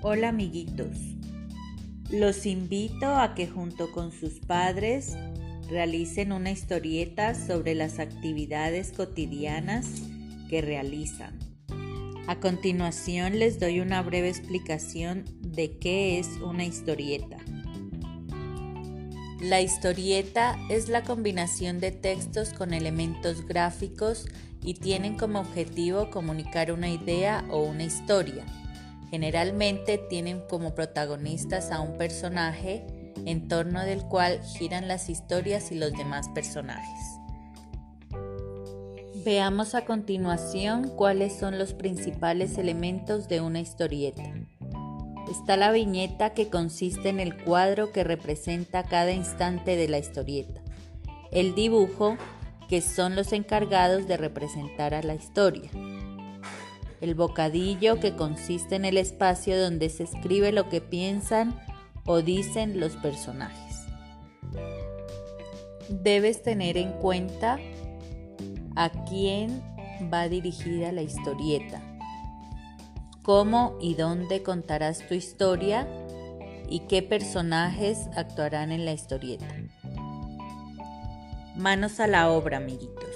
Hola amiguitos, los invito a que junto con sus padres realicen una historieta sobre las actividades cotidianas que realizan. A continuación les doy una breve explicación de qué es una historieta. La historieta es la combinación de textos con elementos gráficos y tienen como objetivo comunicar una idea o una historia. Generalmente tienen como protagonistas a un personaje en torno del cual giran las historias y los demás personajes. Veamos a continuación cuáles son los principales elementos de una historieta. Está la viñeta que consiste en el cuadro que representa cada instante de la historieta. El dibujo, que son los encargados de representar a la historia. El bocadillo, que consiste en el espacio donde se escribe lo que piensan o dicen los personajes. Debes tener en cuenta a quién va dirigida la historieta cómo y dónde contarás tu historia y qué personajes actuarán en la historieta. Manos a la obra, amiguitos.